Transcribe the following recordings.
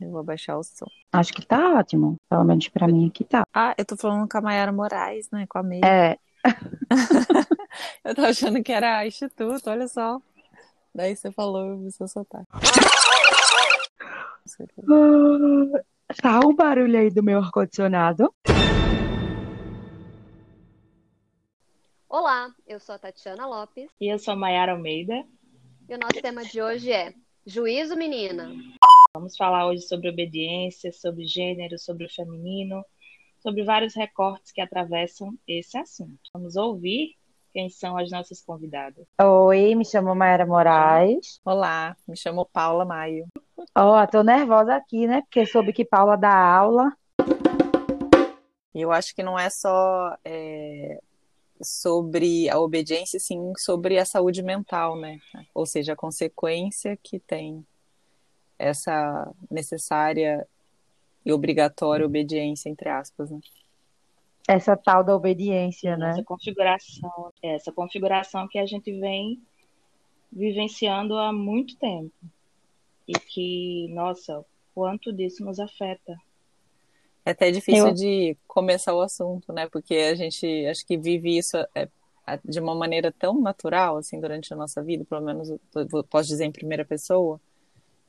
Eu vou baixar o som. Acho que tá ótimo. Pelo menos pra mim aqui tá. Ah, eu tô falando com a Mayara Moraes, né? Com a Meire. É. eu tô achando que era Instituto, olha só. Daí você falou, eu vi seu sotaque. Tá um barulho aí do meu ar-condicionado. Olá, eu sou a Tatiana Lopes. E eu sou a Mayara Almeida. E o nosso tema de hoje é Juízo Menina. Vamos falar hoje sobre obediência, sobre gênero, sobre o feminino, sobre vários recortes que atravessam esse assunto. Vamos ouvir quem são as nossas convidadas. Oi, me chamo Mayara Moraes. Olá, me chamo Paula Maio. Ó, oh, tô nervosa aqui, né? Porque soube que Paula dá aula. Eu acho que não é só é, sobre a obediência, sim sobre a saúde mental, né? Ou seja, a consequência que tem essa necessária e obrigatória obediência, entre aspas, né? Essa tal da obediência, né? Essa configuração, essa configuração que a gente vem vivenciando há muito tempo. E que, nossa, quanto disso nos afeta. É até difícil Eu... de começar o assunto, né? Porque a gente acho que vive isso é, de uma maneira tão natural, assim, durante a nossa vida, pelo menos posso dizer em primeira pessoa,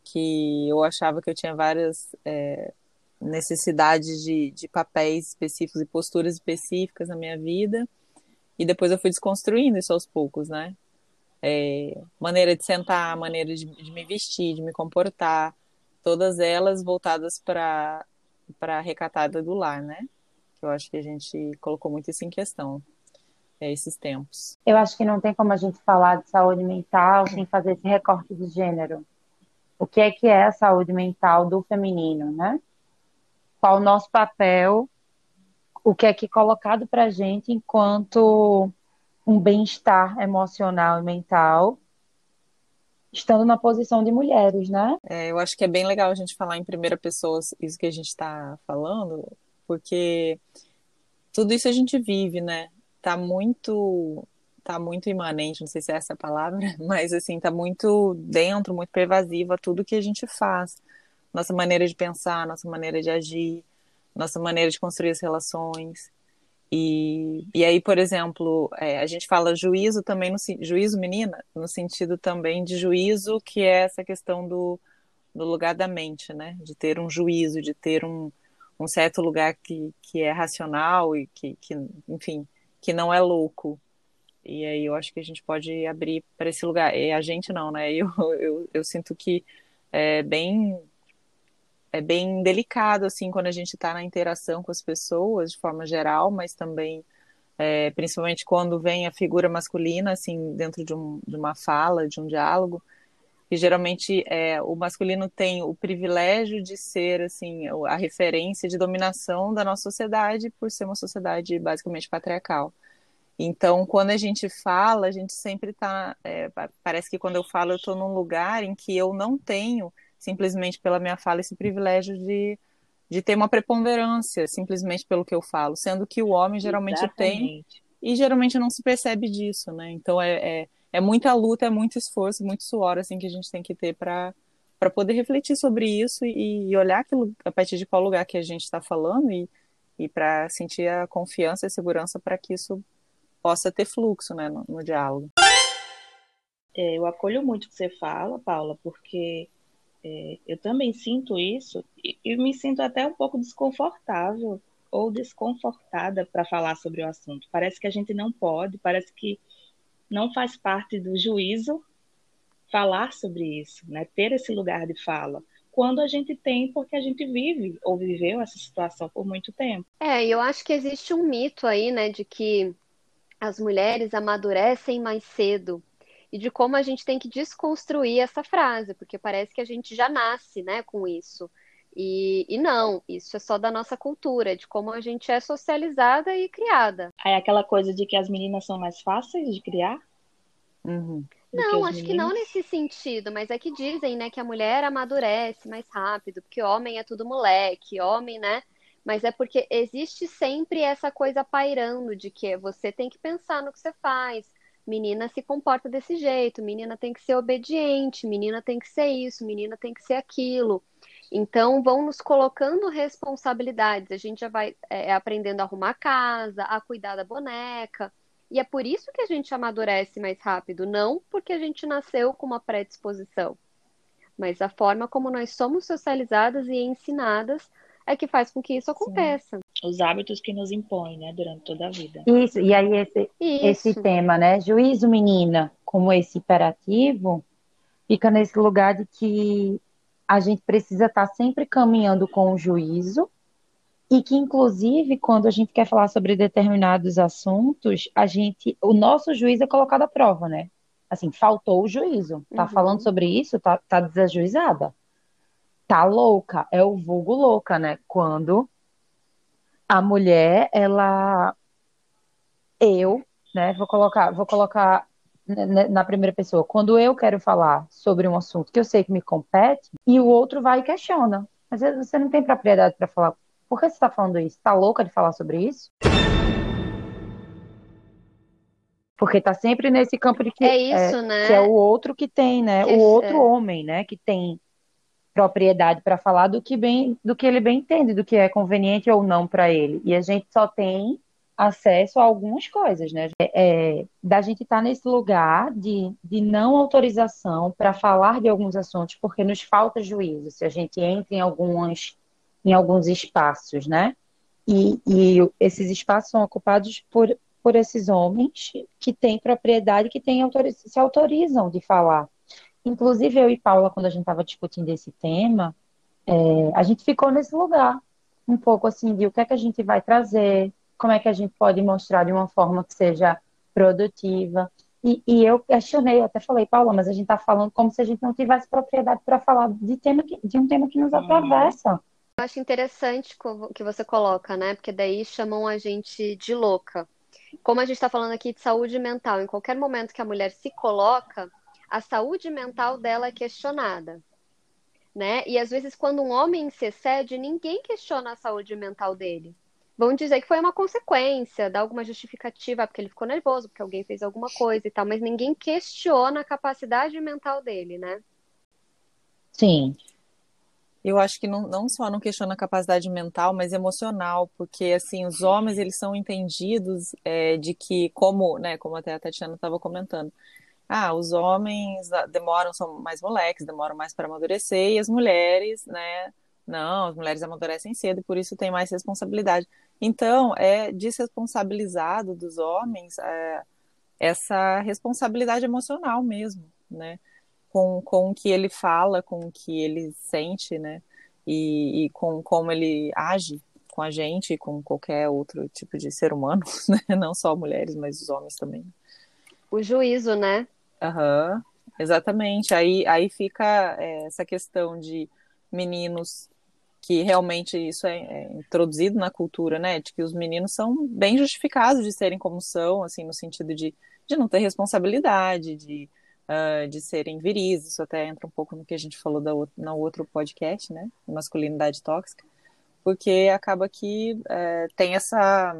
que eu achava que eu tinha várias é, necessidades de, de papéis específicos e posturas específicas na minha vida, e depois eu fui desconstruindo isso aos poucos, né? É, maneira de sentar, maneira de, de me vestir, de me comportar, todas elas voltadas para para recatada do lar, né? Eu acho que a gente colocou muito isso em questão é, esses tempos. Eu acho que não tem como a gente falar de saúde mental sem fazer esse recorte de gênero o que é que é a saúde mental do feminino, né? Qual o nosso papel, o que é que é colocado para a gente enquanto um bem-estar emocional e mental, estando na posição de mulheres, né? É, eu acho que é bem legal a gente falar em primeira pessoa isso que a gente está falando, porque tudo isso a gente vive, né? Tá muito tá muito imanente, não sei se é essa a palavra, mas assim, tá muito dentro, muito pervasiva tudo que a gente faz. Nossa maneira de pensar, nossa maneira de agir, nossa maneira de construir as relações. E, e aí, por exemplo, é, a gente fala juízo também, no juízo, menina, no sentido também de juízo, que é essa questão do, do lugar da mente, né? De ter um juízo, de ter um, um certo lugar que, que é racional e que, que, enfim, que não é louco, e aí eu acho que a gente pode abrir para esse lugar. E a gente não, né? Eu, eu, eu sinto que é bem é bem delicado assim quando a gente está na interação com as pessoas de forma geral, mas também é, principalmente quando vem a figura masculina assim dentro de, um, de uma fala, de um diálogo, que geralmente é, o masculino tem o privilégio de ser assim a referência de dominação da nossa sociedade por ser uma sociedade basicamente patriarcal. Então, quando a gente fala, a gente sempre está. É, parece que quando eu falo, eu estou num lugar em que eu não tenho, simplesmente pela minha fala, esse privilégio de, de ter uma preponderância, simplesmente pelo que eu falo, sendo que o homem geralmente Exatamente. tem. E geralmente não se percebe disso, né? Então, é, é, é muita luta, é muito esforço, muito suor assim, que a gente tem que ter para para poder refletir sobre isso e, e olhar a partir de qual lugar que a gente está falando e, e para sentir a confiança e a segurança para que isso possa ter fluxo né, no, no diálogo. É, eu acolho muito o que você fala, Paula, porque é, eu também sinto isso e, e, me sinto até um pouco desconfortável ou desconfortada para falar sobre o assunto. Parece que a gente não pode, parece que não faz parte do juízo falar sobre isso, né? ter esse lugar de fala quando a gente tem, porque a gente vive ou viveu essa situação por muito tempo. É, eu acho que existe um mito aí, né, de que as mulheres amadurecem mais cedo e de como a gente tem que desconstruir essa frase, porque parece que a gente já nasce, né, com isso. E, e não, isso é só da nossa cultura, de como a gente é socializada e criada. É aquela coisa de que as meninas são mais fáceis de criar? Uhum. Não, acho que não nesse sentido, mas é que dizem, né, que a mulher amadurece mais rápido, porque homem é tudo moleque, homem, né, mas é porque existe sempre essa coisa pairando de que você tem que pensar no que você faz. Menina se comporta desse jeito, menina tem que ser obediente, menina tem que ser isso, menina tem que ser aquilo. Então, vão nos colocando responsabilidades. A gente já vai é, aprendendo a arrumar a casa, a cuidar da boneca. E é por isso que a gente amadurece mais rápido, não porque a gente nasceu com uma predisposição, mas a forma como nós somos socializadas e ensinadas é que faz com que isso aconteça. Sim. Os hábitos que nos impõem, né, durante toda a vida. Isso, e aí esse, esse tema, né, juízo menina, como esse imperativo, fica nesse lugar de que a gente precisa estar sempre caminhando com o juízo e que inclusive quando a gente quer falar sobre determinados assuntos, a gente, o nosso juízo é colocado à prova, né? Assim, faltou o juízo. Tá uhum. falando sobre isso, tá, tá desajuizada. Tá louca, é o vulgo louca, né? Quando a mulher, ela eu, né, vou colocar, vou colocar na primeira pessoa, quando eu quero falar sobre um assunto que eu sei que me compete, e o outro vai e questiona. Às vezes você não tem propriedade para falar. Por que você está falando isso? Está louca de falar sobre isso? Porque tá sempre nesse campo de que é isso, é, né? Que é o outro que tem, né? Que o outro é. homem, né? Que tem propriedade para falar do que bem, do que ele bem entende, do que é conveniente ou não para ele. E a gente só tem acesso a algumas coisas, né? É, é da gente estar tá nesse lugar de, de não autorização para falar de alguns assuntos, porque nos falta juízo se a gente entra em algumas em alguns espaços, né? E, e esses espaços são ocupados por, por esses homens que têm propriedade, que têm autoriz se autorizam de falar. Inclusive eu e Paula, quando a gente estava discutindo esse tema, é, a gente ficou nesse lugar, um pouco assim de o que é que a gente vai trazer, como é que a gente pode mostrar de uma forma que seja produtiva. E, e eu questionei, eu até falei, Paula, mas a gente está falando como se a gente não tivesse propriedade para falar de, tema que, de um tema que nos uhum. atravessa. Eu acho interessante o que você coloca, né? Porque daí chamam a gente de louca. Como a gente está falando aqui de saúde mental, em qualquer momento que a mulher se coloca, a saúde mental dela é questionada. Né? E às vezes, quando um homem se excede, ninguém questiona a saúde mental dele vão dizer que foi uma consequência, dar alguma justificativa, porque ele ficou nervoso, porque alguém fez alguma coisa e tal, mas ninguém questiona a capacidade mental dele, né? Sim. Eu acho que não, não só não questiona a capacidade mental, mas emocional, porque assim os homens eles são entendidos é, de que como, né, como até a Tatiana estava comentando, ah, os homens demoram são mais moleques, demoram mais para amadurecer e as mulheres, né, não, as mulheres amadurecem cedo e por isso tem mais responsabilidade. Então, é desresponsabilizado dos homens é, essa responsabilidade emocional mesmo, né? Com, com o que ele fala, com o que ele sente, né? E, e com como ele age com a gente e com qualquer outro tipo de ser humano, né? Não só mulheres, mas os homens também. O juízo, né? Aham, exatamente. Aí, aí fica é, essa questão de meninos que realmente isso é, é, introduzido na cultura, né, de que os meninos são bem justificados de serem como são, assim, no sentido de, de não ter responsabilidade, de, uh, de serem viris, isso até entra um pouco no que a gente falou da, no outro podcast, né, masculinidade tóxica, porque acaba que é, tem essa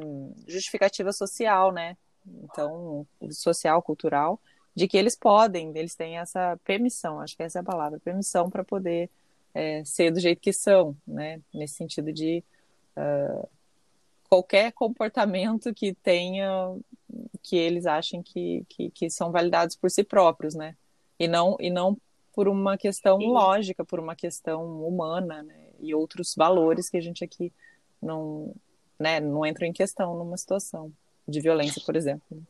justificativa social, né, então, social, cultural, de que eles podem, eles têm essa permissão, acho que essa é a palavra, permissão para poder é, ser do jeito que são, né? Nesse sentido de uh, qualquer comportamento que tenha, que eles achem que, que, que, são validados por si próprios, né? E não, e não por uma questão Sim. lógica, por uma questão humana, né? E outros valores que a gente aqui não, né, não entra em questão numa situação de violência, por exemplo.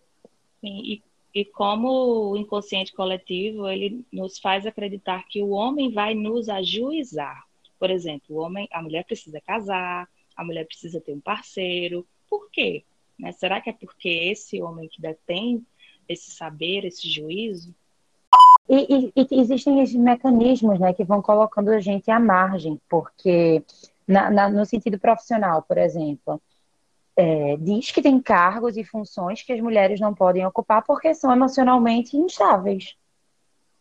Sim, e e como o inconsciente coletivo ele nos faz acreditar que o homem vai nos ajuizar. Por exemplo, o homem, a mulher precisa casar, a mulher precisa ter um parceiro. Por quê? Né? Será que é porque esse homem que detém esse saber, esse juízo? E, e, e existem esses mecanismos né, que vão colocando a gente à margem, porque na, na, no sentido profissional, por exemplo, é, diz que tem cargos e funções que as mulheres não podem ocupar porque são emocionalmente instáveis,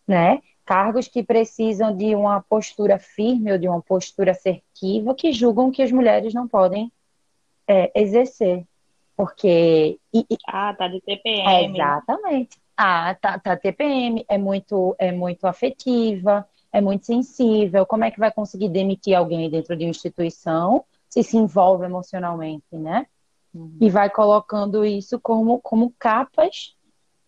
né? Cargos que precisam de uma postura firme ou de uma postura assertiva que julgam que as mulheres não podem é, exercer. Porque. E, e, ah, tá de TPM. É, exatamente. Ah, tá, tá TPM, é muito, é muito afetiva, é muito sensível, como é que vai conseguir demitir alguém dentro de uma instituição se se envolve emocionalmente, né? Uhum. E vai colocando isso como, como capas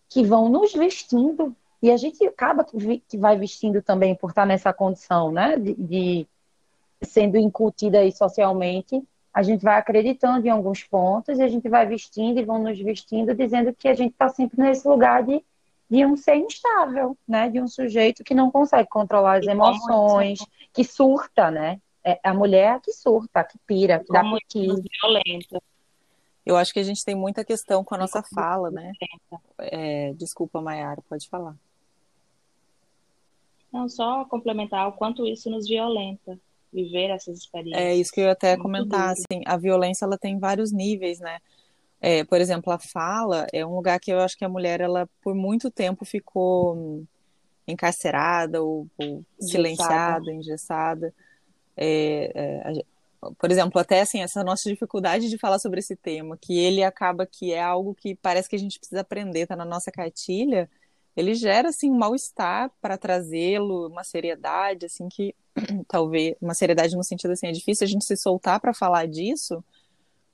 que vão nos vestindo. E a gente acaba que vai vestindo também por estar nessa condição, né? De, de sendo incutida aí socialmente, a gente vai acreditando em alguns pontos e a gente vai vestindo e vão nos vestindo dizendo que a gente está sempre nesse lugar de de um ser instável, né? De um sujeito que não consegue controlar as emoções, que surta, né? É a mulher que surta, que pira, que dá pique. violenta. Eu acho que a gente tem muita questão com a nossa fala, né? É, desculpa, Mayara, pode falar. Não, só complementar o quanto isso nos violenta, viver essas experiências. É isso que eu ia até comentar, assim, a violência ela tem vários níveis, né? É, por exemplo, a fala é um lugar que eu acho que a mulher, ela por muito tempo ficou encarcerada ou, ou silenciada, engessada. É, é, por exemplo, até assim, essa nossa dificuldade de falar sobre esse tema, que ele acaba que é algo que parece que a gente precisa aprender, tá na nossa cartilha, ele gera assim um mal-estar para trazê-lo, uma seriedade assim que talvez uma seriedade no sentido assim, é difícil a gente se soltar para falar disso,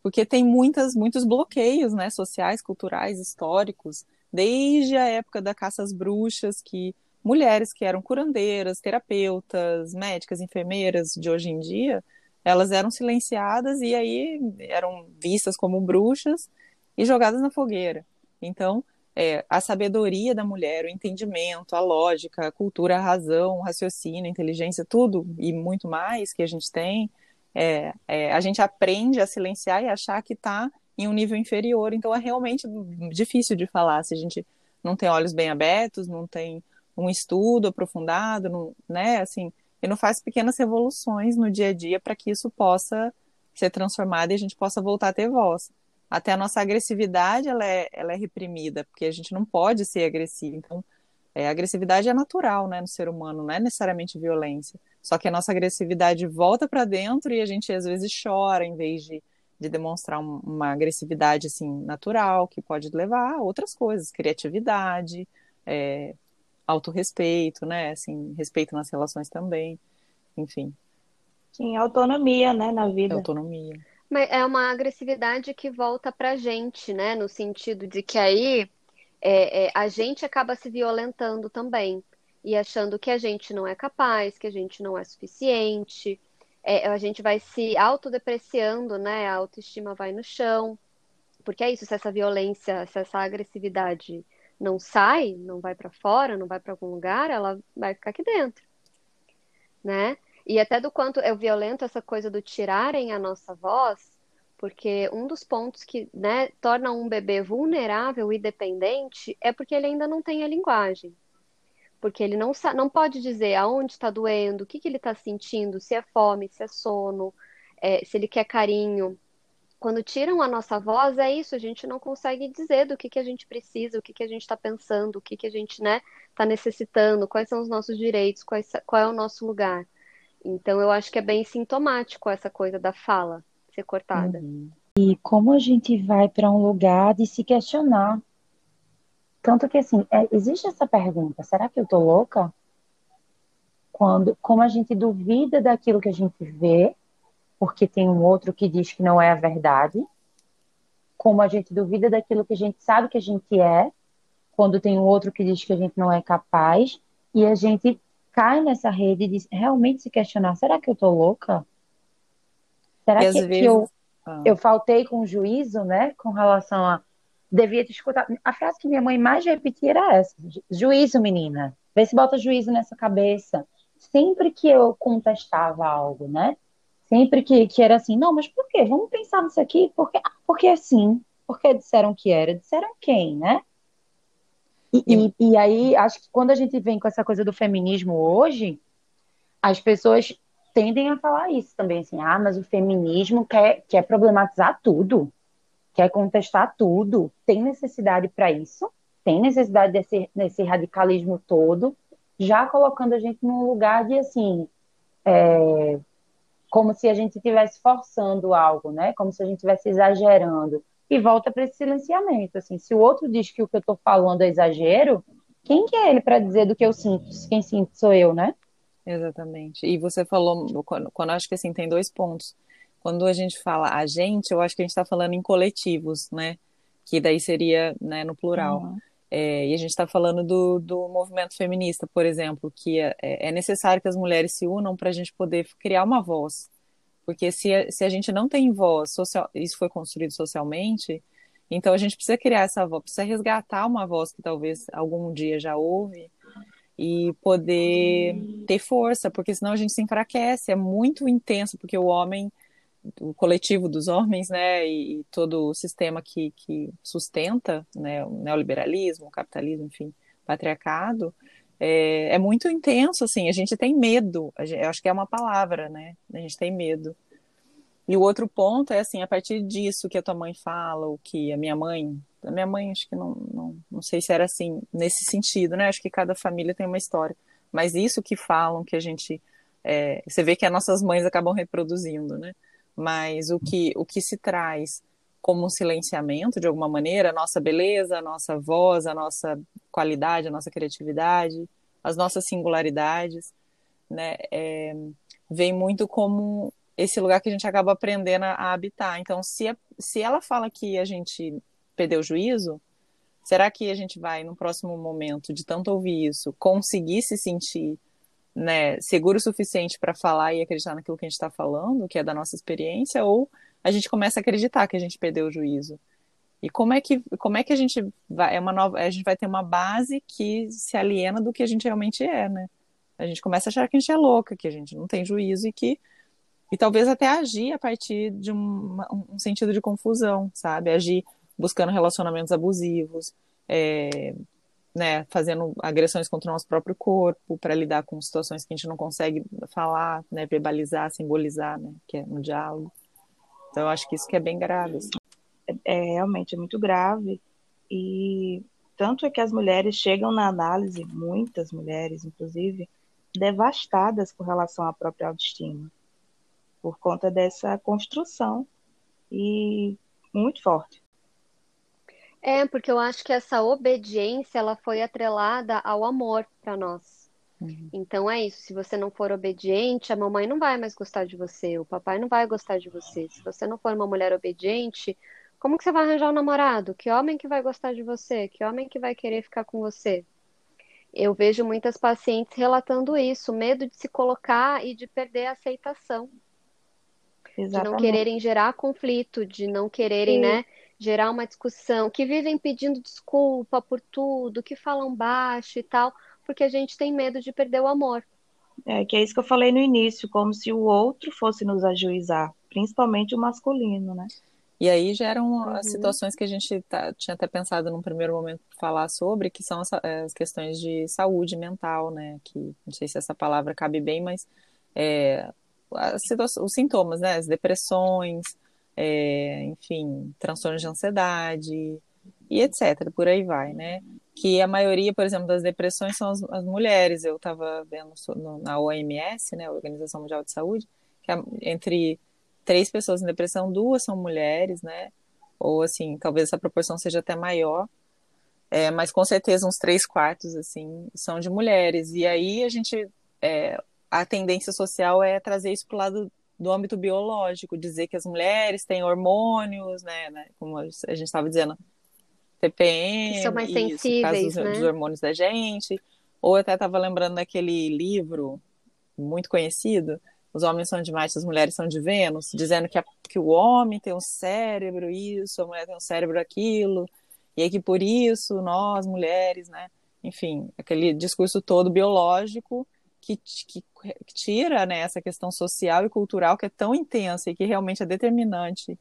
porque tem muitas, muitos bloqueios, né, sociais, culturais, históricos, desde a época da caça às bruxas, que mulheres que eram curandeiras, terapeutas, médicas, enfermeiras de hoje em dia, elas eram silenciadas e aí eram vistas como bruxas e jogadas na fogueira. Então, é, a sabedoria da mulher, o entendimento, a lógica, a cultura, a razão, o raciocínio, a inteligência, tudo e muito mais que a gente tem, é, é, a gente aprende a silenciar e achar que está em um nível inferior. Então é realmente difícil de falar se a gente não tem olhos bem abertos, não tem um estudo aprofundado, não, né? Assim, e não faz pequenas revoluções no dia a dia para que isso possa ser transformado e a gente possa voltar a ter voz. Até a nossa agressividade ela é, ela é reprimida, porque a gente não pode ser agressivo. Então, é, a agressividade é natural né, no ser humano, não é necessariamente violência. Só que a nossa agressividade volta para dentro e a gente às vezes chora em vez de, de demonstrar um, uma agressividade assim natural que pode levar a outras coisas, criatividade, é, autorrespeito, né? Assim, respeito nas relações também, enfim. Sim, autonomia, né, na vida. Autonomia. Mas é uma agressividade que volta pra gente, né? No sentido de que aí é, é, a gente acaba se violentando também e achando que a gente não é capaz, que a gente não é suficiente, é, a gente vai se autodepreciando, né? A autoestima vai no chão. Porque é isso, se essa violência, se essa agressividade não sai, não vai para fora, não vai para algum lugar, ela vai ficar aqui dentro, né? E até do quanto é violento essa coisa do tirarem a nossa voz, porque um dos pontos que né, torna um bebê vulnerável e dependente é porque ele ainda não tem a linguagem porque ele não, não pode dizer aonde está doendo, o que, que ele está sentindo, se é fome, se é sono, é, se ele quer carinho. Quando tiram a nossa voz, é isso, a gente não consegue dizer do que, que a gente precisa, o que, que a gente está pensando, o que, que a gente né, está necessitando, quais são os nossos direitos, qual é o nosso lugar. Então, eu acho que é bem sintomático essa coisa da fala ser cortada. Uhum. E como a gente vai para um lugar de se questionar tanto que, assim, é, existe essa pergunta: será que eu tô louca? Quando, como a gente duvida daquilo que a gente vê, porque tem um outro que diz que não é a verdade, como a gente duvida daquilo que a gente sabe que a gente é, quando tem um outro que diz que a gente não é capaz, e a gente cai nessa rede de realmente se questionar: será que eu tô louca? Será que, vezes... que eu, ah. eu faltei com juízo, né, com relação a devia te escutar. A frase que minha mãe mais repetia era essa: juízo, menina. Vê se bota juízo nessa cabeça. Sempre que eu contestava algo, né? Sempre que, que era assim, não, mas por quê? Vamos pensar nisso aqui, porque, ah, porque assim, porque disseram que era, disseram quem, né? E, e, e aí, acho que quando a gente vem com essa coisa do feminismo hoje, as pessoas tendem a falar isso também, assim, ah, mas o feminismo quer, quer problematizar tudo quer contestar tudo, tem necessidade para isso, tem necessidade desse, desse radicalismo todo, já colocando a gente num lugar de assim, é, como se a gente estivesse forçando algo, né? Como se a gente estivesse exagerando. E volta para esse silenciamento, assim, se o outro diz que o que eu estou falando é exagero, quem que é ele para dizer do que eu sinto? Quem sinto sou eu, né? Exatamente. E você falou, quando, quando acho que assim, tem dois pontos. Quando a gente fala a gente, eu acho que a gente está falando em coletivos, né? Que daí seria né, no plural. Uhum. É, e a gente está falando do, do movimento feminista, por exemplo, que é, é necessário que as mulheres se unam para a gente poder criar uma voz. Porque se a, se a gente não tem voz, social, isso foi construído socialmente, então a gente precisa criar essa voz, precisa resgatar uma voz que talvez algum dia já houve e poder ter força, porque senão a gente se enfraquece, é muito intenso, porque o homem o coletivo dos homens, né, e, todo o sistema que, que sustenta, né, o neoliberalismo, o capitalismo, enfim, patriarcado, é, é muito intenso, assim, a gente tem medo, eu acho que é uma palavra, né, a gente tem medo. E o outro ponto é, assim, a partir disso que a tua mãe fala, ou que a minha mãe, a minha mãe acho que não, não, não sei se era assim, nesse sentido, né, acho que cada família tem uma história, mas isso que falam, que a gente, é, você vê que as nossas mães acabam reproduzindo, né, mas o que, o que se traz como um silenciamento, de alguma maneira, a nossa beleza, a nossa voz, a nossa qualidade, a nossa criatividade, as nossas singularidades, né, é, vem muito como esse lugar que a gente acaba aprendendo a, habitar. Então, se, a, se ela fala que a gente perdeu o juízo, será que a gente vai, no próximo momento, de tanto ouvir isso, conseguir se sentir né, seguro o suficiente para falar e acreditar naquilo que a gente está falando, que é da nossa experiência, ou a gente começa a acreditar que a gente perdeu o juízo. E como é que, como é que a gente vai, é uma nova, a gente vai ter uma base que se aliena do que a gente realmente é, né? A gente começa a achar que a gente é louca, que a gente não tem juízo e que e talvez até agir a partir de um, um sentido de confusão, sabe? Agir buscando relacionamentos abusivos, é, né, fazendo agressões contra o nosso próprio corpo para lidar com situações que a gente não consegue falar, né, verbalizar, simbolizar, né, que é no diálogo. Então eu acho que isso que é bem grave. Assim. É, é, realmente é muito grave e tanto é que as mulheres chegam na análise, muitas mulheres inclusive, devastadas com relação à própria autoestima, por conta dessa construção e muito forte. É, porque eu acho que essa obediência ela foi atrelada ao amor para nós. Uhum. Então é isso, se você não for obediente, a mamãe não vai mais gostar de você, o papai não vai gostar de você. Se você não for uma mulher obediente, como que você vai arranjar um namorado? Que homem que vai gostar de você? Que homem que vai querer ficar com você? Eu vejo muitas pacientes relatando isso, medo de se colocar e de perder a aceitação. Exatamente. De não quererem gerar conflito, de não quererem, Sim. né, gerar uma discussão, que vivem pedindo desculpa por tudo, que falam baixo e tal, porque a gente tem medo de perder o amor. É, que é isso que eu falei no início, como se o outro fosse nos ajuizar, principalmente o masculino, né? E aí geram uhum. as situações que a gente tá, tinha até pensado num primeiro momento falar sobre, que são as, as, questões de saúde mental, né? Que não sei se essa palavra cabe bem, mas é, os sintomas, né? As depressões, é, enfim, transtornos de ansiedade e etc. Por aí vai, né? Que a maioria, por exemplo, das depressões são as, as mulheres. Eu estava vendo no, na OMS, né, Organização Mundial de Saúde, que entre três pessoas em depressão, duas são mulheres, né? Ou assim, talvez essa proporção seja até maior. É, mas com certeza uns três quartos assim são de mulheres e aí a gente é, a tendência social é trazer isso para o lado do âmbito biológico, dizer que as mulheres têm hormônios, né, né como a gente estava dizendo, TPM, que são mais isso, sensíveis, dos, né? dos hormônios da gente. Ou até estava lembrando daquele livro muito conhecido, Os Homens São de Marte, as Mulheres São de Vênus, dizendo que, a, que o homem tem um cérebro isso, a mulher tem um cérebro aquilo, e aí que por isso nós, mulheres, né, enfim, aquele discurso todo biológico que, que tira né, essa questão social e cultural que é tão intensa e que realmente é determinante,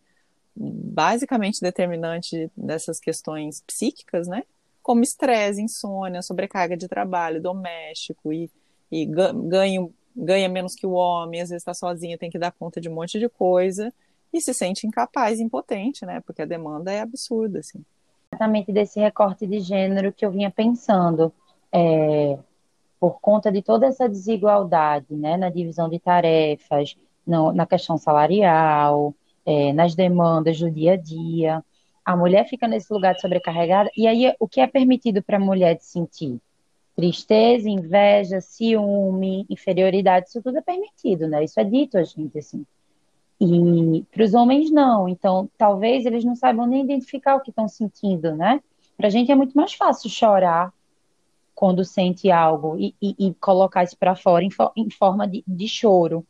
basicamente determinante dessas questões psíquicas, né? Como estresse, insônia, sobrecarga de trabalho doméstico e, e ganho, ganha menos que o homem, às vezes está sozinho, tem que dar conta de um monte de coisa e se sente incapaz, impotente, né? Porque a demanda é absurda, assim. Exatamente desse recorte de gênero que eu vinha pensando. É, por conta de toda essa desigualdade né, na divisão de tarefas, no, na questão salarial, é, nas demandas do dia a dia. A mulher fica nesse lugar de sobrecarregada, e aí o que é permitido para a mulher de sentir? Tristeza, inveja, ciúme, inferioridade, isso tudo é permitido, né? Isso é dito a gente, assim. E para os homens, não. Então, talvez eles não saibam nem identificar o que estão sentindo, né? Para a gente é muito mais fácil chorar quando sente algo e, e, e colocar isso para fora em, em forma de, de choro.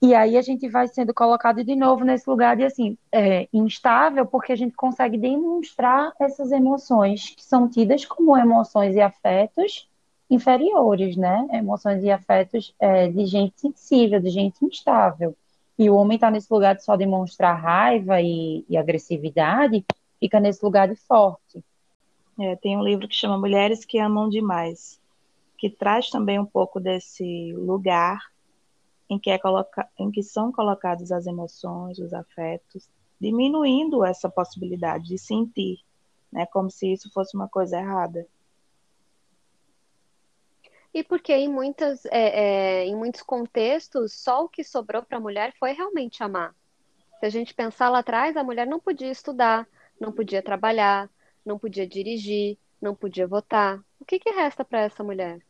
E aí a gente vai sendo colocado de novo nesse lugar de assim, é, instável, porque a gente consegue demonstrar essas emoções que são tidas como emoções e afetos inferiores, né? Emoções e afetos é, de gente sensível, de gente instável. E o homem está nesse lugar de só demonstrar raiva e, e agressividade, fica nesse lugar de forte. É, tem um livro que chama Mulheres que Amam Demais, que traz também um pouco desse lugar em que, é coloca... em que são colocadas as emoções, os afetos, diminuindo essa possibilidade de sentir, né, como se isso fosse uma coisa errada. E porque em, muitas, é, é, em muitos contextos, só o que sobrou para a mulher foi realmente amar. Se a gente pensar lá atrás, a mulher não podia estudar, não podia trabalhar, não podia dirigir, não podia votar. O que, que resta para essa mulher?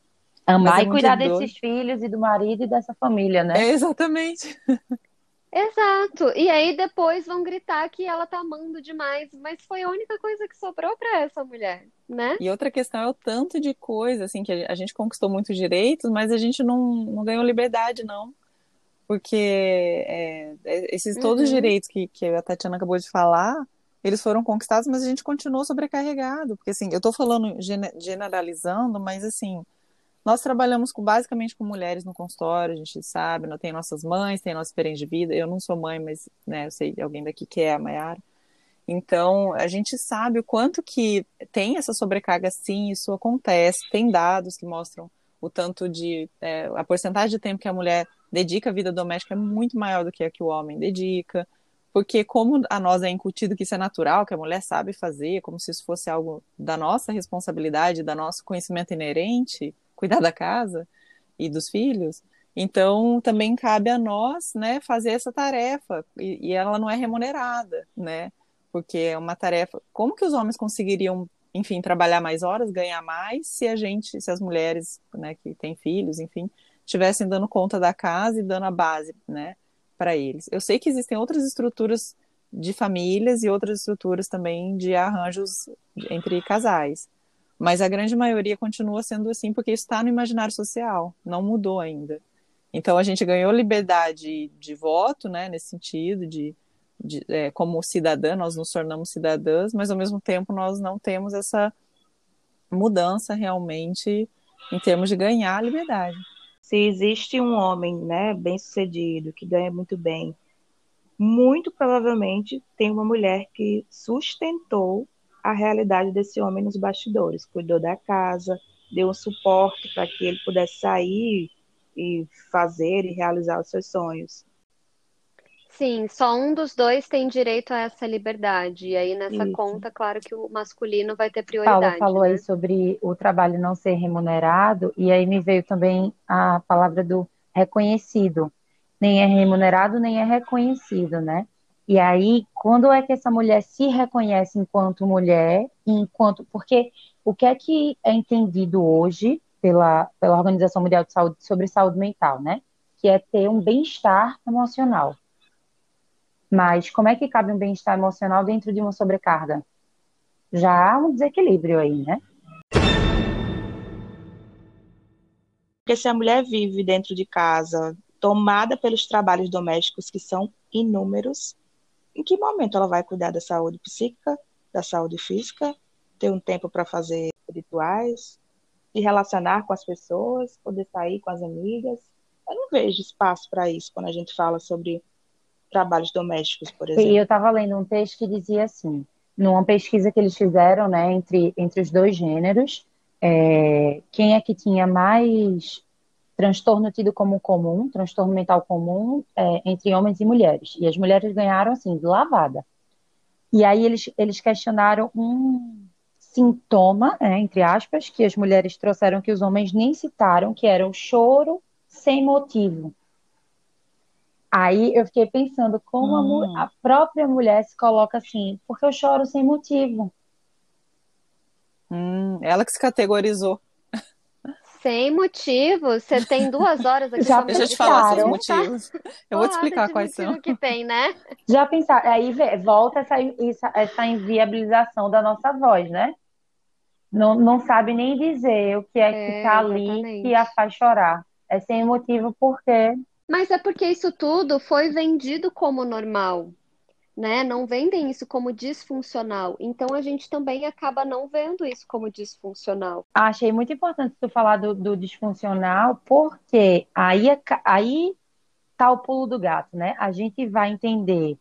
Amar é e cuidar desses filhos e do marido e dessa família, né? É, exatamente. Exato. E aí depois vão gritar que ela tá amando demais, mas foi a única coisa que sobrou para essa mulher, né? E outra questão é o tanto de coisa, assim, que a gente conquistou muitos direitos, mas a gente não, não ganhou liberdade, não. Porque é, é esses todos uhum. os direitos que, que a Tatiana acabou de falar, eles foram conquistados, mas a gente continuou sobrecarregado. Porque, assim, eu tô falando generalizando, mas, assim, nós trabalhamos com, basicamente com mulheres no consultório, a gente sabe, não tem nossas mães, tem nossa experiência de vida. Eu não sou mãe, mas né, eu sei alguém daqui que é a Mayara. Então, a gente sabe o quanto que tem essa sobrecarga, sim, isso acontece. Tem dados que mostram o tanto de. É, a porcentagem de tempo que a mulher dedica à vida doméstica é muito maior do que a que o homem dedica. Porque, como a nós é incutido que isso é natural, que a mulher sabe fazer, como se isso fosse algo da nossa responsabilidade, da nosso conhecimento inerente, cuidar da casa e dos filhos. Então, também cabe a nós, né, fazer essa tarefa e, e, ela não é remunerada, né? Porque é uma tarefa. Como que os homens conseguiriam, enfim, trabalhar mais horas, ganhar mais, se a gente, se as mulheres, né, que têm filhos, enfim, estivessem dando conta da casa e dando a base, né, para eles? Eu sei que existem outras estruturas de famílias e outras estruturas também de arranjos entre casais. Mas a grande maioria continua sendo assim porque está no imaginário social, não mudou ainda. Então a gente ganhou liberdade de voto, né, nesse sentido, de, de é, como cidadã, nós nos tornamos cidadãs, mas ao mesmo tempo nós não temos essa mudança realmente em termos de ganhar a liberdade. Se existe um homem, né, bem sucedido, que ganha muito bem, muito provavelmente tem uma mulher que sustentou a realidade desse homem nos bastidores. Cuidou da casa, deu um suporte para que ele pudesse sair e fazer e realizar os seus sonhos. Sim, só um dos dois tem direito a essa liberdade. E aí, nessa Isso. conta, claro que o masculino vai ter prioridade. Paulo falou né? aí sobre o trabalho não ser remunerado, e aí me veio também a palavra do reconhecido. Nem é remunerado, nem é reconhecido, né? E aí, quando é que essa mulher se reconhece enquanto mulher, enquanto porque o que é que é entendido hoje pela, pela Organização Mundial de Saúde sobre saúde mental, né? Que é ter um bem-estar emocional. Mas como é que cabe um bem-estar emocional dentro de uma sobrecarga? Já há um desequilíbrio aí, né? Porque se a mulher vive dentro de casa, tomada pelos trabalhos domésticos que são inúmeros, em que momento ela vai cuidar da saúde psíquica, da saúde física, ter um tempo para fazer rituais, se relacionar com as pessoas, poder sair com as amigas. Eu não vejo espaço para isso quando a gente fala sobre trabalhos domésticos, por exemplo. E eu estava lendo um texto que dizia assim, numa pesquisa que eles fizeram, né, entre, entre os dois gêneros, é, quem é que tinha mais transtorno tido como comum, transtorno mental comum é, entre homens e mulheres. E as mulheres ganharam, assim, de lavada. E aí eles, eles questionaram um sintoma, é, entre aspas, que as mulheres trouxeram que os homens nem citaram, que era o choro sem motivo. Aí eu fiquei pensando como hum. a, a própria mulher se coloca assim, porque eu choro sem motivo. Hum, ela que se categorizou. Sem motivo, você tem duas horas aqui Já Deixa eu te falar seus pensaram? motivos. Eu vou te explicar quais motivo são. que tem, né? Já pensar, aí vê- volta essa, essa, essa inviabilização da nossa voz, né? Não, não sabe nem dizer o que é que É, tá ali exatamente. que a faz chorar. É sem motivo porque Mas é porque isso tudo foi vendido como normal, né? Não vendem isso como disfuncional. Então a gente também acaba não vendo isso como disfuncional. achei muito importante tu falar do, do disfuncional, porque aí, é aí tá o pulo do gato, né? A gente vai entender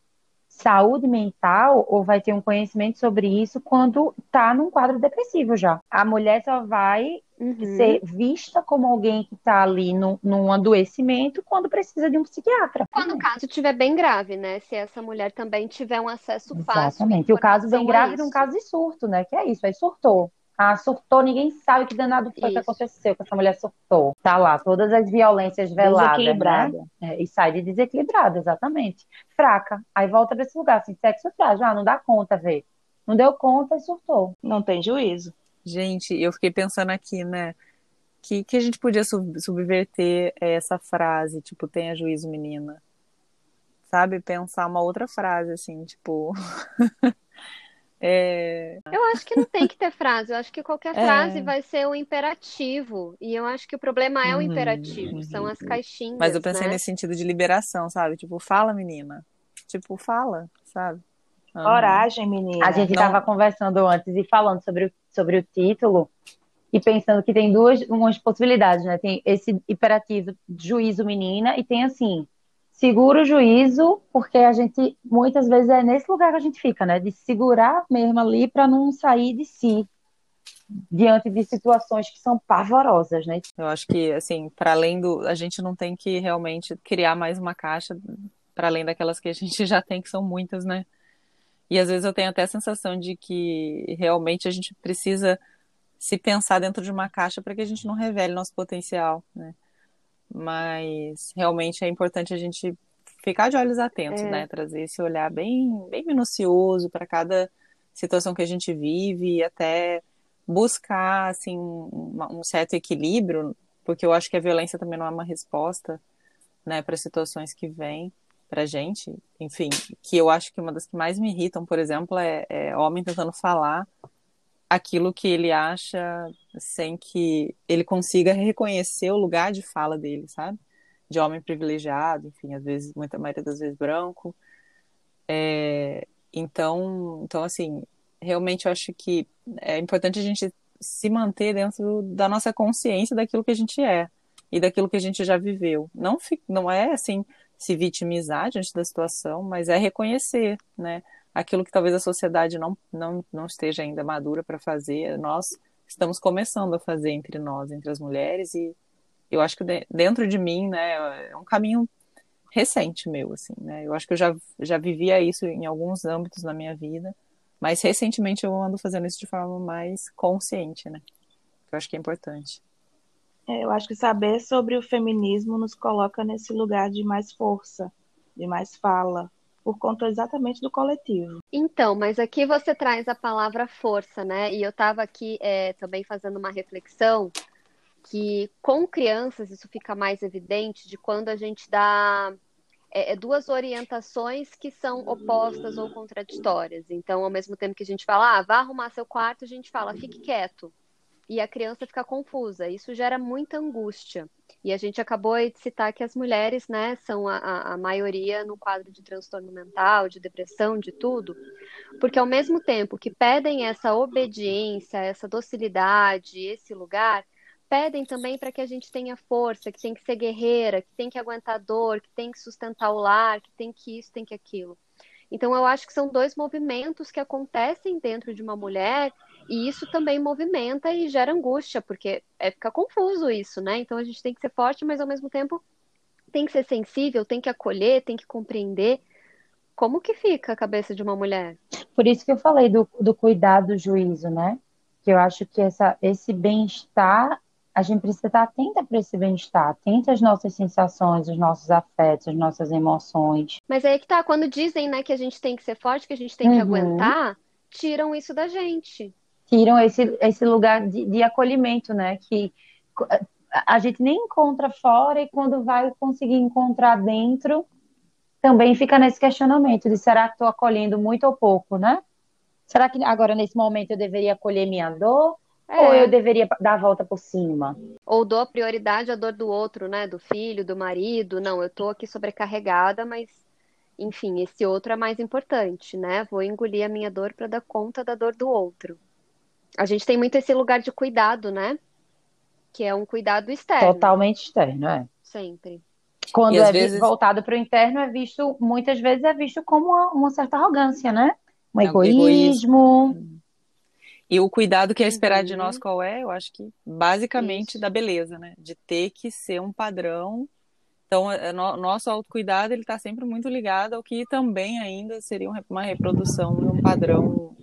saúde mental ou vai ter um conhecimento sobre isso quando tá num quadro depressivo já. A mulher só vai Uhum. ser vista como alguém que tá ali num, num adoecimento quando precisa de um psiquiatra. Quando o caso estiver bem grave, né? Se essa mulher também tiver um acesso fácil Exatamente. O caso bem grave de um caso de surto, né? Que é isso, aí surtou. Ah, surtou, ninguém sabe que danado foi que Isso. aconteceu, que essa mulher surtou. Tá lá, todas as violências veladas, né? Desequilibrada. É, e sai de desequilibrada, exatamente. Fraca. Aí volta pra esse lugar, assim, sexo frágil. Ah, não dá conta, vê. Não deu conta e surtou. Não tem juízo. Gente, eu fiquei pensando aqui, né? Que, que a gente podia sub- subverter essa frase, tipo, tenha juízo, menina. Sabe? Pensar uma outra frase, assim, tipo. é, Eu acho que não tem que ter frase. Eu acho que qualquer É. frase vai ser o imperativo. E eu acho que o problema é o Uhum, imperativo, são as caixinhas, Mas eu pensei né? nesse sentido de liberação, sabe? Tipo, fala, menina. Tipo, fala, sabe? Aham. Coragem, menina. A gente Não. estava conversando antes e falando sobre o, sobre o título e pensando que tem duas umas possibilidades, né? Tem esse imperativo juízo menina e tem assim, segura o juízo, porque a gente muitas vezes é nesse lugar que a gente fica, né? De segurar mesmo ali para não sair de si diante de situações que são pavorosas, né? Eu acho que, assim, para além do. A gente não tem que realmente criar mais uma caixa para além daquelas que a gente já tem, que são muitas, né? E às vezes eu tenho até a sensação de que realmente a gente precisa se pensar dentro de uma caixa para que a gente não revele nosso potencial, né? Mas realmente é importante a gente ficar de olhos atentos, É. né? Trazer esse olhar bem, bem minucioso para cada situação que a gente vive e até buscar assim um, um certo equilíbrio, porque eu acho que a violência também não é uma resposta, né, para situações que vêm pra gente, enfim, que eu acho que uma das que mais me irritam, por exemplo, é, é homem tentando falar aquilo que ele acha sem que ele consiga reconhecer o lugar de fala dele, sabe? De homem privilegiado, enfim, às vezes, muita maioria das vezes branco. É, então, então, assim, realmente eu acho que é importante a gente se manter dentro da nossa consciência daquilo que a gente é e daquilo que a gente já viveu. Não, não é assim se vitimizar diante da situação, mas é reconhecer, né? Aquilo que talvez a sociedade não, não, não esteja ainda madura para fazer, nós estamos começando a fazer entre nós, entre as mulheres, e eu acho que de- dentro de mim, né, é um caminho recente meu, assim, né? Eu acho que eu já, já vivia isso em alguns âmbitos da minha vida, mas recentemente eu ando fazendo isso de forma mais consciente, né? Eu acho que é importante. É, Eu acho que saber sobre o feminismo nos coloca nesse lugar de mais força, de mais fala, por conta exatamente do coletivo. Então, mas aqui você traz a palavra força, né? E eu estava aqui é, também fazendo uma reflexão que com crianças isso fica mais evidente de quando a gente dá é, é, duas orientações que são opostas ou contraditórias. Então, ao mesmo tempo que a gente fala, ah, vá arrumar seu quarto, a gente fala, fique quieto. E a criança fica confusa. Isso gera muita angústia. E a gente acabou de citar que as mulheres, né, são a, a, maioria no quadro de transtorno mental, de depressão, de tudo. Porque ao mesmo tempo que pedem essa obediência, essa docilidade, esse lugar, pedem também para que a gente tenha força, que tem que ser guerreira, que tem que aguentar dor, que tem que sustentar o lar, que tem que isso, tem que aquilo. Então eu acho que são dois movimentos que acontecem dentro de uma mulher e isso também movimenta e gera angústia, porque é fica confuso isso, né? Então a gente tem que ser forte, mas ao mesmo tempo tem que ser sensível, tem que acolher, tem que compreender. Como que fica a cabeça de uma mulher? Por isso que eu falei do, do cuidado do juízo, né? Que eu acho que essa, esse bem-estar, a gente precisa estar atenta para esse bem-estar, atenta às nossas sensações, os nossos afetos, as nossas emoções. Mas aí que tá, quando dizem, né, que a gente tem que ser forte, que a gente tem que Uhum. aguentar, tiram isso da gente. Tiram esse, esse lugar de, de acolhimento, né? Que a gente nem encontra fora e quando vai conseguir encontrar dentro, também fica nesse questionamento de será que estou acolhendo muito ou pouco, né? Será que agora nesse momento eu deveria acolher minha dor é. ou eu deveria dar a volta por cima? Ou dou a prioridade à dor do outro, né? Do filho, do marido. Não, eu estou aqui sobrecarregada, mas enfim, esse outro é mais importante, né? Vou engolir a minha dor para dar conta da dor do outro. A gente tem muito esse lugar de cuidado, né? Que é um cuidado externo. Totalmente externo, é. Sempre. Quando é vezes... voltado para o interno, é visto, muitas vezes é visto como uma, uma certa arrogância, né? Um é egoísmo. egoísmo. E o cuidado que é esperado uhum. de nós qual é? Eu acho que basicamente Isso. da beleza, né? De ter que ser um padrão então, é, no, nosso autocuidado ele está sempre muito ligado ao que também ainda seria uma reprodução de um padrão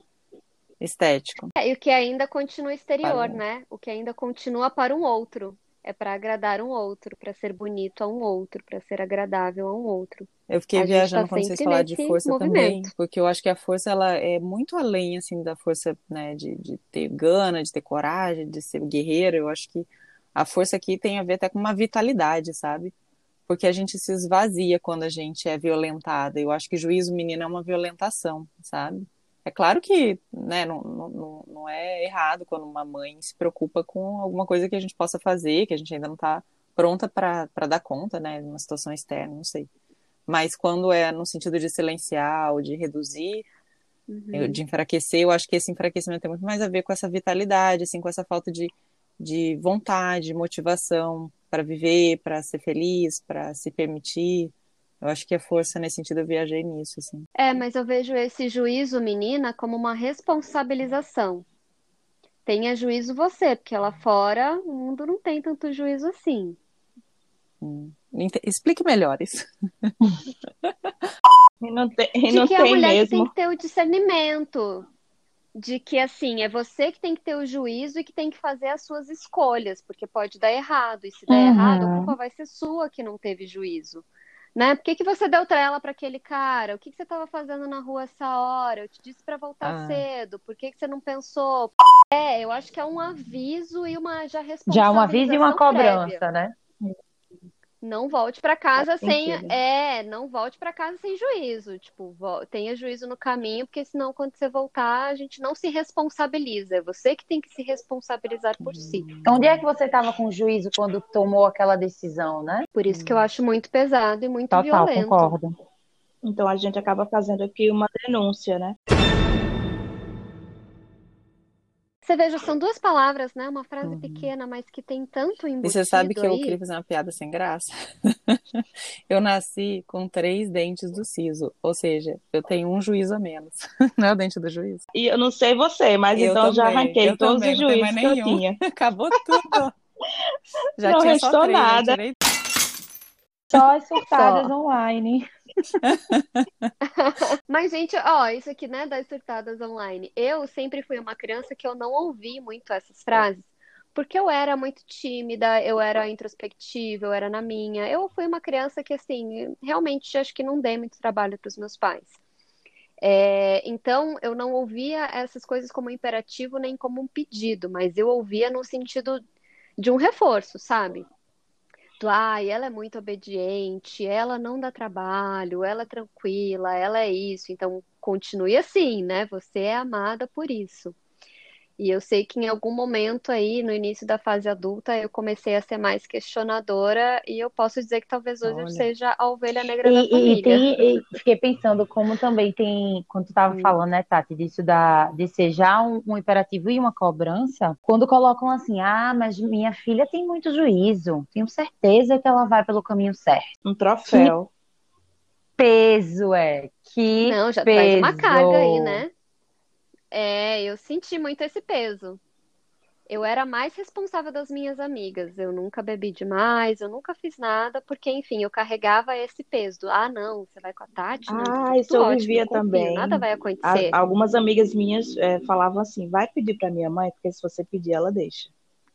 estético. É, e o que ainda continua exterior, para... né? O que ainda continua para um outro. É para agradar um outro, para ser bonito a um outro, para ser agradável a um outro. Eu fiquei a viajando tá quando vocês falaram de força movimento. também, porque eu acho que a força ela é muito além assim da força, né, de, de ter gana, de ter coragem, de ser guerreiro. Eu acho que a força aqui tem a ver até com uma vitalidade, sabe? porque a gente se esvazia quando a gente é violentada. Eu acho que juízo menino é uma violentação, sabe? É claro que né, não, não, não é errado quando uma mãe se preocupa com alguma coisa que a gente possa fazer, que a gente ainda não está pronta para dar conta, né, de uma situação externa, não sei. Mas quando é no sentido de silenciar ou de reduzir, uhum. de enfraquecer, eu acho que esse enfraquecimento tem muito mais a ver com essa vitalidade, assim, com essa falta de, de vontade, motivação, para viver, para ser feliz, para se permitir. Eu acho que a força nesse sentido eu viajei nisso, assim. É, mas eu vejo esse juízo, menina, como uma responsabilização. Tenha juízo você, porque lá fora o mundo não tem tanto juízo assim. Hum. Explique melhor isso. e não tem, e não De que tem a mulher mesmo. tem que ter o discernimento de que assim é você que tem que ter o juízo e que tem que fazer as suas escolhas, porque pode dar errado, e se der uhum. errado, a culpa vai ser sua que não teve juízo. Né? Por que, que você deu trela para aquele cara? O que, que você estava fazendo na rua essa hora? Eu te disse para voltar ah. cedo. Por que, que você não pensou? É, eu acho que é um aviso e uma já responsabilização Já um aviso e uma cobrança, prévia. né? Não volte para casa sem é não volte para casa sem juízo tipo tenha juízo no caminho porque senão quando você voltar a gente não se responsabiliza é você que tem que se responsabilizar por si. Então, onde é que você estava com juízo quando tomou aquela decisão né? Por isso que eu acho muito pesado e muito Total, violento. concordo. Então a gente acaba fazendo aqui uma denúncia né Você veja, são duas palavras, né? Uma frase uhum. pequena, mas que tem tanto embutido E você sabe que aí. eu queria fazer uma piada sem graça? eu nasci com três dentes do siso, ou seja, eu tenho um juízo a menos. não é o dente do juízo? E eu não sei você, mas eu então também, já arranquei todos também, os juízos que eu tinha. Acabou tudo. já não tinha restou só três, nada. Só as surtadas Só. online. Mas, gente, ó, isso aqui, né, das surtadas online. Eu sempre fui uma criança que eu não ouvi muito essas frases, porque eu era muito tímida, eu era introspectiva, eu era na minha. Eu fui uma criança que, assim, realmente acho que não dei muito trabalho para os meus pais. É, então, eu não ouvia essas coisas como imperativo nem como um pedido, mas eu ouvia no sentido de um reforço, sabe? Ai, ela é muito obediente, ela não dá trabalho, ela é tranquila, ela é isso. Então, continue assim, né? Você é amada por isso. E eu sei que em algum momento aí, no início da fase adulta, eu comecei a ser mais questionadora e eu posso dizer que talvez hoje Olha. eu seja a ovelha negra e, da família. E, tem, e fiquei pensando como também tem, quando tu estava hum. falando, né, Tati, disso da, de ser já um, um, imperativo e uma cobrança, quando colocam assim, ah, mas minha filha tem muito juízo, tenho certeza que ela vai pelo caminho certo. Um troféu. Que peso é, que Não, já peso. traz uma carga aí, né? É, eu senti muito esse peso. Eu era mais responsável das minhas amigas. Eu nunca bebi demais, eu nunca fiz nada, porque, enfim, eu carregava esse peso. ah, não, você vai com a Tati? Não, ah, isso eu ótimo, vivia também. Nada vai acontecer. algumas amigas minhas é, falavam assim: vai pedir para minha mãe, porque se você pedir, ela deixa.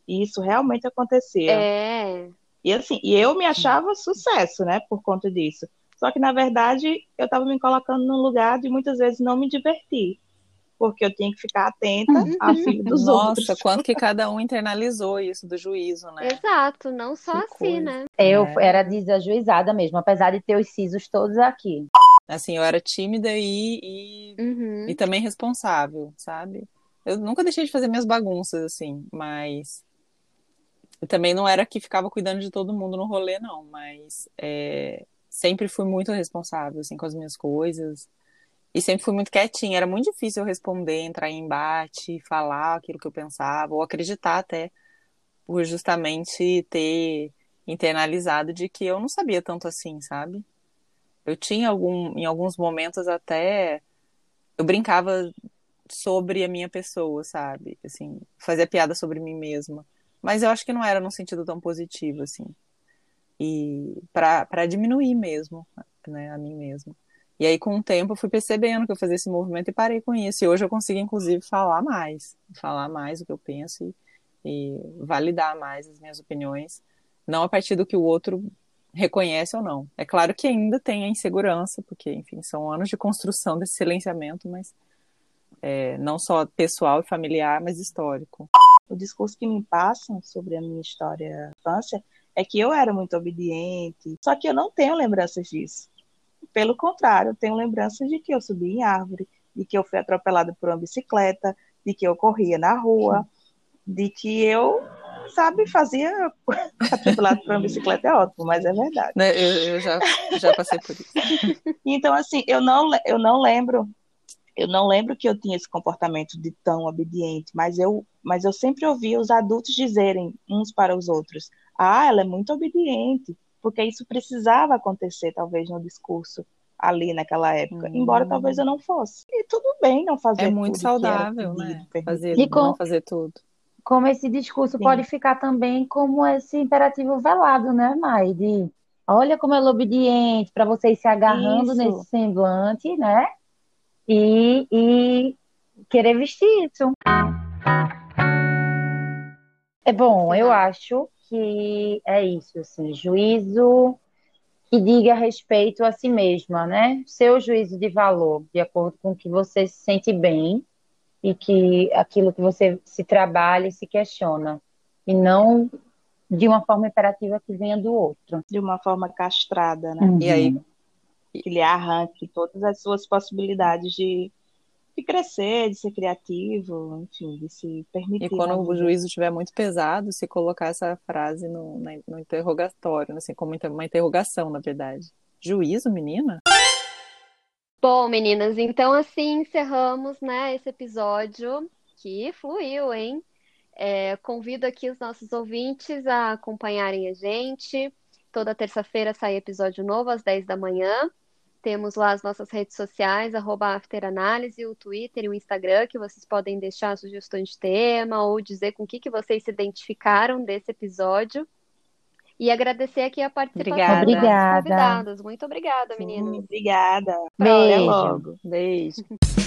E isso realmente acontecia. É. E assim, e eu me achava sucesso, né, por conta disso. Só que, na verdade, eu estava me colocando num lugar de muitas vezes não me divertir porque eu tinha que ficar atenta Uhum. à filha dos Nossa, outros. quanto que cada um internalizou isso do juízo, né? Exato, não só Que assim, coisa. né? Eu É. era desajuizada mesmo, apesar de ter os sisos todos aqui. Assim, eu era tímida e, e, Uhum. e também responsável, sabe? Eu nunca deixei de fazer minhas bagunças, assim, mas eu também não era que ficava cuidando de todo mundo no rolê, não, mas é, sempre fui muito responsável, assim, com as minhas coisas. E sempre fui muito quietinha. Era muito difícil eu responder, entrar em embate, falar aquilo que eu pensava, ou acreditar até, por justamente ter internalizado de que eu não sabia tanto assim, sabe? Eu tinha algum, em alguns momentos até eu brincava sobre a minha pessoa, sabe? Assim, fazia piada sobre mim mesma. Mas eu acho que não era num sentido tão positivo, assim. E para diminuir mesmo, né, a mim mesma. E aí, com o tempo, eu fui percebendo que eu fazia esse movimento e parei com isso. E hoje eu consigo, inclusive, falar mais. Falar mais o que eu penso e, e validar mais as minhas opiniões. Não a partir do que o outro reconhece ou não. É claro que ainda tem a insegurança, porque, enfim, são anos de construção desse silenciamento, mas é, não só pessoal e familiar, mas histórico. O discurso que me passam sobre a minha história infância é que eu era muito obediente, só que eu não tenho lembranças disso. Pelo contrário, eu tenho lembranças de que eu subi em árvore, de que eu fui atropelada por uma bicicleta, de que eu corria na rua, de que eu, sabe, fazia atropelado por uma bicicleta é ótimo, mas é verdade. Né, Eu, eu já, já passei por isso. Então, assim, eu não, eu não lembro, eu não lembro que eu tinha esse comportamento de tão obediente, mas eu, mas eu sempre ouvia os adultos dizerem uns para os outros: ah, ela é muito obediente, porque isso precisava acontecer, talvez, no discurso ali naquela época, Hum. embora talvez eu não fosse. E tudo bem não fazer É muito tudo que era saudável, pedido, né? Fazer, E com- não fazer tudo. Como esse discurso Sim. pode ficar também como esse imperativo velado, né, Mai? De olha como ela é obediente, para vocês se agarrando Isso. nesse semblante, né? E, e querer vestir isso. É bom, eu acho que é isso, assim, juízo que diga respeito a si mesma, né? Seu juízo de valor, de acordo com o que você se sente bem e que aquilo que você se trabalha e se questiona, e não de uma forma imperativa que venha do outro. De uma forma castrada, né? E aí, Que lhe arranque todas as suas possibilidades de, de crescer, de ser criativo, enfim, de se permitir. e quando o juízo estiver muito pesado, se colocar essa frase no, no interrogatório, assim, como uma interrogação, na verdade. Juízo, menina? Bom, meninas, então assim encerramos, né, esse episódio que fluiu, hein? É, convido aqui os nossos ouvintes a acompanharem a gente. Toda terça-feira sai episódio novo às 10 da manhã. Temos lá as nossas redes sociais, arroba afteranálise, o Twitter e o Instagram, que vocês podem deixar sugestões de tema ou dizer com o que, que vocês se identificaram desse episódio. E agradecer aqui a participação Obrigada. Obrigada. convidadas. Muito obrigada, meninas. Obrigada. Beijo. Até logo. Beijo.